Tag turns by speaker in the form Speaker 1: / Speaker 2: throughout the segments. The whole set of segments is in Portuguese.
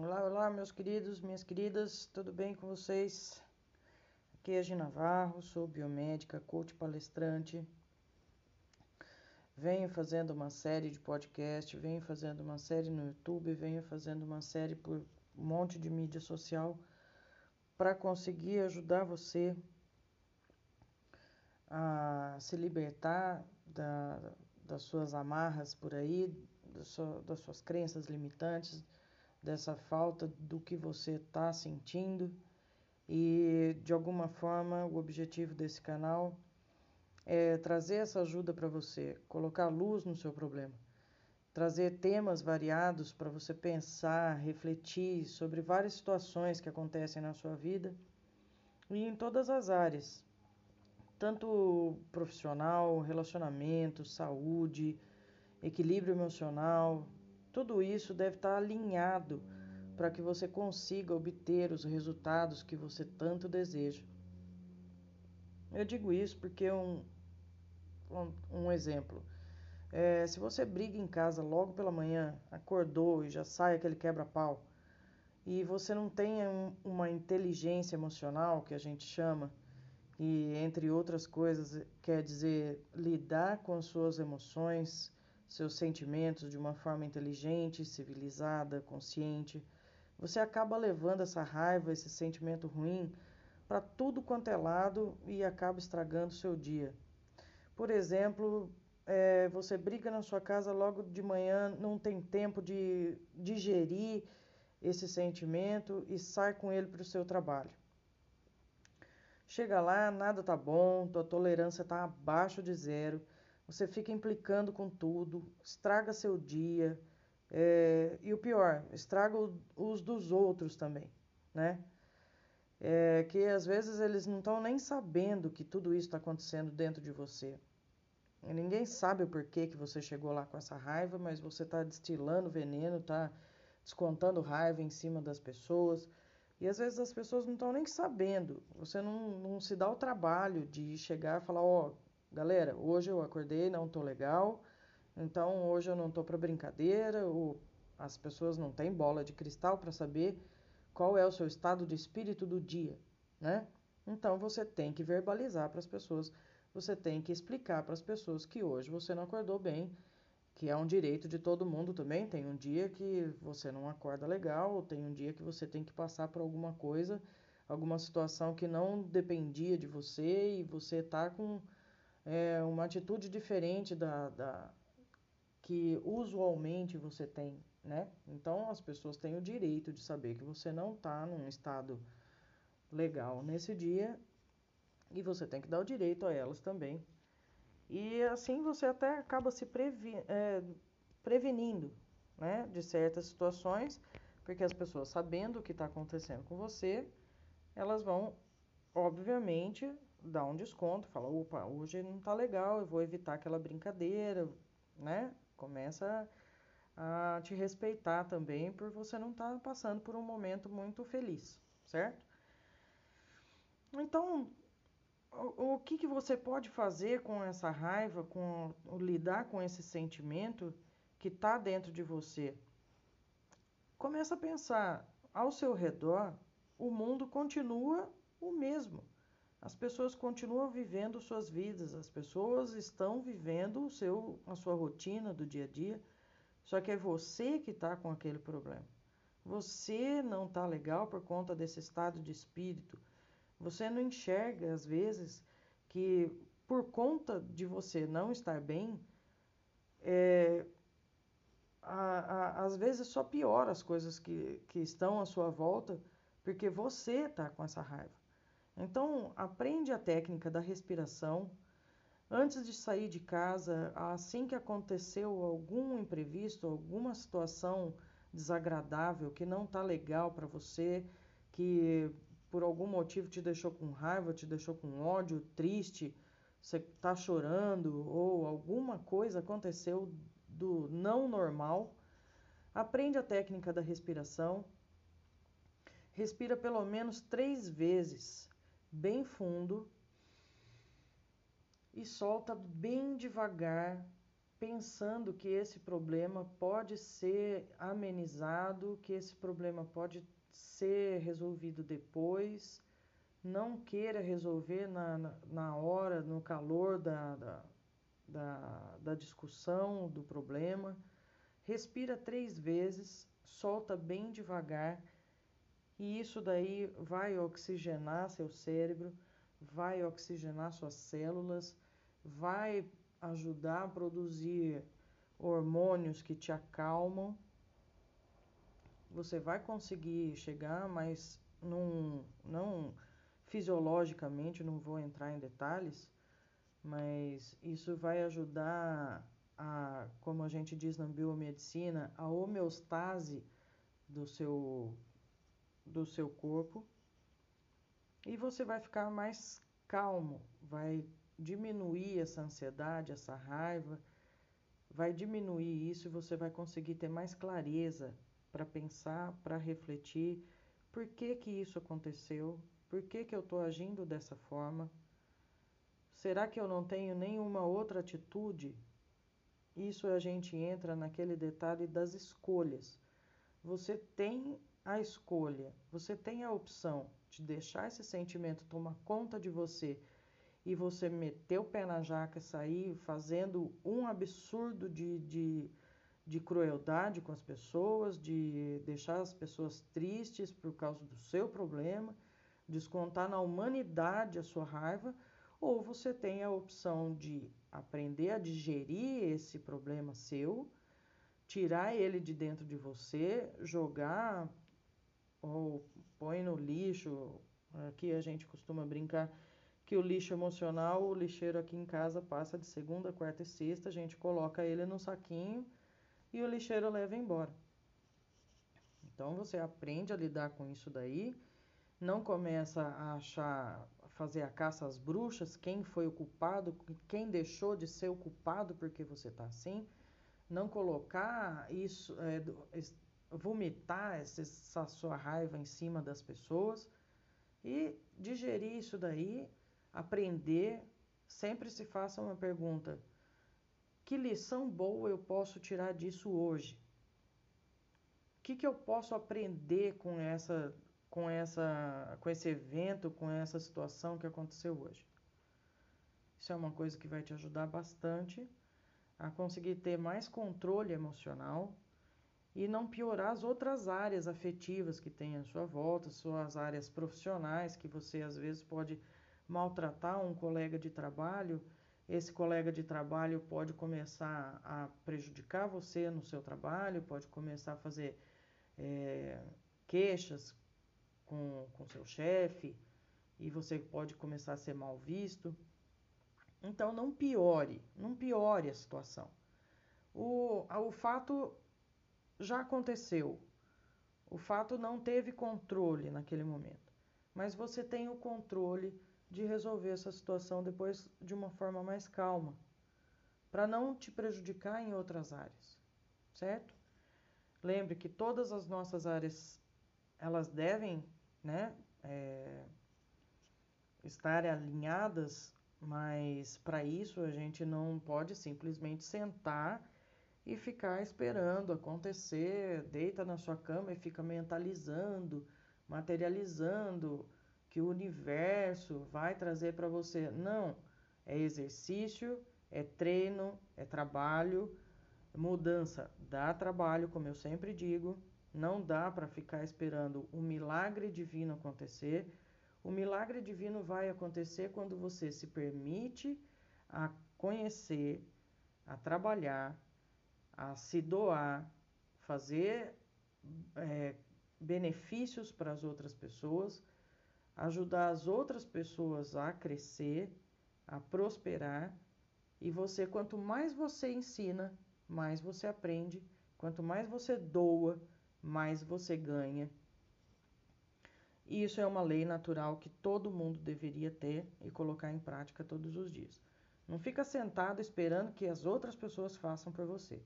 Speaker 1: Olá, olá, meus queridos, minhas queridas, tudo bem com vocês? Aqui é a Gina Navarro, sou biomédica, coach palestrante. Venho fazendo uma série de podcast, venho fazendo uma série no YouTube, venho fazendo uma série por um monte de mídia social para conseguir ajudar você a se libertar da, das suas amarras por aí, das suas crenças limitantes, dessa falta do que você está sentindo. E de alguma forma, o objetivo desse canal é trazer essa ajuda para você, colocar luz no seu problema, trazer temas variados para você pensar, refletir sobre várias situações que acontecem na sua vida e em todas as áreas, tanto profissional, relacionamento, saúde, equilíbrio emocional, tudo isso deve estar alinhado para que você consiga obter os resultados que você tanto deseja. Eu digo isso porque um, um, um exemplo. É, se você briga em casa logo pela manhã, acordou e já sai aquele quebra-pau, e você não tem um, uma inteligência emocional, que a gente chama, e entre outras coisas quer dizer lidar com as suas emoções, seus sentimentos de uma forma inteligente, civilizada, consciente, você acaba levando essa raiva, esse sentimento ruim para tudo quanto é lado e acaba estragando o seu dia. Por exemplo, é, você briga na sua casa logo de manhã, não tem tempo de digerir esse sentimento e sai com ele para o seu trabalho. Chega lá, nada tá bom, tua tolerância está abaixo de zero você fica implicando com tudo, estraga seu dia, é, e o pior, estraga os dos outros também, né? É, que às vezes eles não estão nem sabendo que tudo isso está acontecendo dentro de você. E ninguém sabe o porquê que você chegou lá com essa raiva, mas você está destilando veneno, está descontando raiva em cima das pessoas. E às vezes as pessoas não estão nem sabendo. Você não, não se dá o trabalho de chegar e falar: Ó, oh, galera, hoje eu acordei, não tô legal, então hoje eu não tô para brincadeira, ou as pessoas não têm bola de cristal para saber qual é o seu estado de espírito do dia, né? Então você tem que verbalizar para as pessoas, você tem que explicar para as pessoas que hoje você não acordou bem, que é um direito de todo mundo também. Tem um dia que você não acorda legal, tem um dia que você tem que passar por alguma coisa, alguma situação que não dependia de você e você tá com é uma atitude diferente da, da que usualmente você tem, né? Então as pessoas têm o direito de saber que você não está num estado legal nesse dia e você tem que dar o direito a elas também. E assim você até acaba se previ é, prevenindo né, de certas situações, porque as pessoas sabendo o que está acontecendo com você, elas vão, obviamente, dá um desconto, fala, opa, hoje não tá legal, eu vou evitar aquela brincadeira, né? Começa a te respeitar também por você não estar tá passando por um momento muito feliz, certo? Então, o, o que, que você pode fazer com essa raiva, com lidar com esse sentimento que está dentro de você? Começa a pensar, ao seu redor, o mundo continua o mesmo. As pessoas continuam vivendo suas vidas, as pessoas estão vivendo o seu, a sua rotina do dia a dia, só que é você que está com aquele problema. Você não está legal por conta desse estado de espírito. Você não enxerga, às vezes, que por conta de você não estar bem, é, a, a, às vezes só piora as coisas que, que estão à sua volta, porque você está com essa raiva. Então, aprende a técnica da respiração. Antes de sair de casa, assim que aconteceu algum imprevisto, alguma situação desagradável que não está legal para você, que por algum motivo te deixou com raiva, te deixou com ódio, triste, você está chorando ou alguma coisa aconteceu do não normal, aprende a técnica da respiração. Respira pelo menos três vezes bem fundo e solta bem devagar pensando que esse problema pode ser amenizado, que esse problema pode ser resolvido depois. Não queira resolver na, na, na hora, no calor da, da, da, da discussão, do problema. Respira três vezes, solta bem devagar e isso daí vai oxigenar seu cérebro, vai oxigenar suas células, vai ajudar a produzir hormônios que te acalmam. Você vai conseguir chegar, mas não, não fisiologicamente, não vou entrar em detalhes, mas isso vai ajudar a, como a gente diz na biomedicina, a homeostase do seu, do seu corpo e você vai ficar mais calmo, vai diminuir essa ansiedade, essa raiva, vai diminuir isso e você vai conseguir ter mais clareza para pensar, para refletir por que que isso aconteceu, por que que eu estou agindo dessa forma, será que eu não tenho nenhuma outra atitude? Isso a gente entra naquele detalhe das escolhas. Você tem a escolha, você tem a opção de deixar esse sentimento tomar conta de você e você meter o pé na jaca e sair fazendo um absurdo de, de, de crueldade com as pessoas, de deixar as pessoas tristes por causa do seu problema, descontar na humanidade a sua raiva, ou você tem a opção de aprender a digerir esse problema seu, tirar ele de dentro de você, jogar ou põe no lixo. Aqui a gente costuma brincar que o lixo emocional, o lixeiro aqui em casa passa de segunda, quarta e sexta, a gente coloca ele no saquinho e o lixeiro leva embora. Então você aprende a lidar com isso daí, não começa a achar, fazer a caça às bruxas, quem foi o culpado, quem deixou de ser o culpado porque você está assim, não colocar isso, é, vomitar essa, sua raiva em cima das pessoas e digerir isso daí aprender, sempre se faça uma pergunta: que lição boa eu posso tirar disso hoje? O que, que eu posso aprender com essa, com essa, com esse evento, com essa situação que aconteceu hoje? Isso é uma coisa que vai te ajudar bastante a conseguir ter mais controle emocional e não piorar as outras áreas afetivas que tem à sua volta, suas áreas profissionais que você às vezes pode maltratar um colega de trabalho, esse colega de trabalho pode começar a prejudicar você no seu trabalho, pode começar a fazer é, queixas com, com seu chefe e você pode começar a ser mal visto. Então não piore, não piore a situação. O, o fato já aconteceu. O fato não teve controle naquele momento. Mas você tem o controle de resolver essa situação depois de uma forma mais calma, para não te prejudicar em outras áreas, certo? Lembre que todas as nossas áreas elas devem, né, é, estar alinhadas, mas para isso a gente não pode simplesmente sentar e ficar esperando acontecer, deita na sua cama e fica mentalizando, materializando que o universo vai trazer para você. Não, é exercício, é treino, é trabalho. Mudança dá trabalho, como eu sempre digo. Não dá para ficar esperando o milagre divino acontecer. O milagre divino vai acontecer quando você se permite a conhecer, a trabalhar, a se doar, fazer é, benefícios para as outras pessoas ajudar as outras pessoas a crescer, a prosperar. E você, quanto mais você ensina, mais você aprende. Quanto mais você doa, mais você ganha. E isso é uma lei natural que todo mundo deveria ter e colocar em prática todos os dias. Não fica sentado esperando que as outras pessoas façam por você.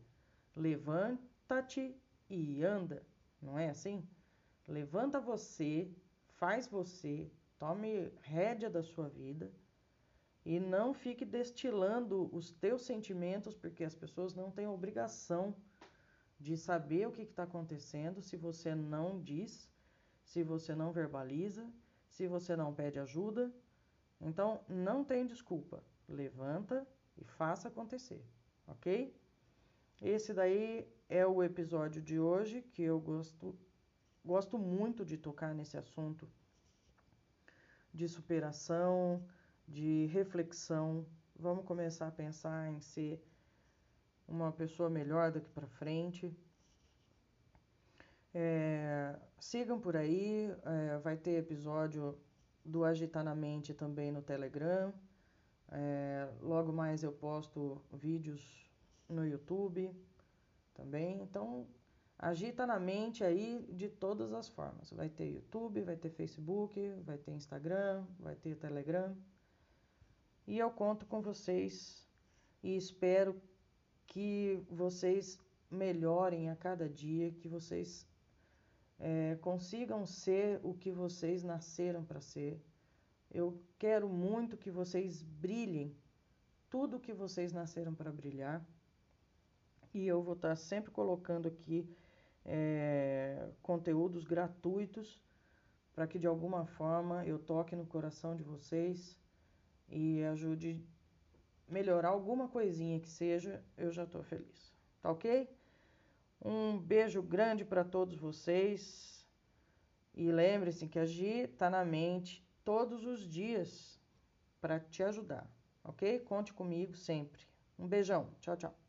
Speaker 1: Levanta-te e anda. Não é assim? Levanta você faz você, tome rédea da sua vida E não fique destilando os teus sentimentos, porque as pessoas não têm obrigação de saber o que está acontecendo se você não diz, se você não verbaliza, se você não pede ajuda. Então, não tem desculpa. Levanta e faça acontecer, ok? Esse daí é o episódio de hoje que eu gosto, gosto muito de tocar nesse assunto de superação, de reflexão. Vamos começar a pensar em ser uma pessoa melhor daqui para frente. É, sigam por aí, é, vai ter episódio do Agitar na Mente também no Telegram. É, logo mais eu posto vídeos no YouTube também. Então, agita na mente aí de todas as formas. Vai ter YouTube, vai ter Facebook, vai ter Instagram, vai ter Telegram. E eu conto com vocês e espero que vocês melhorem a cada dia, que vocês é, consigam ser o que vocês nasceram para ser. Eu quero muito que vocês brilhem tudo que vocês nasceram para brilhar. E eu vou estar sempre colocando aqui é, conteúdos gratuitos para que de alguma forma eu toque no coração de vocês e ajude melhorar alguma coisinha que seja, eu já estou feliz. Tá ok? Um beijo grande para todos vocês e lembre-se que agir está na mente todos os dias para te ajudar, ok? Conte comigo sempre. Um beijão. Tchau, tchau.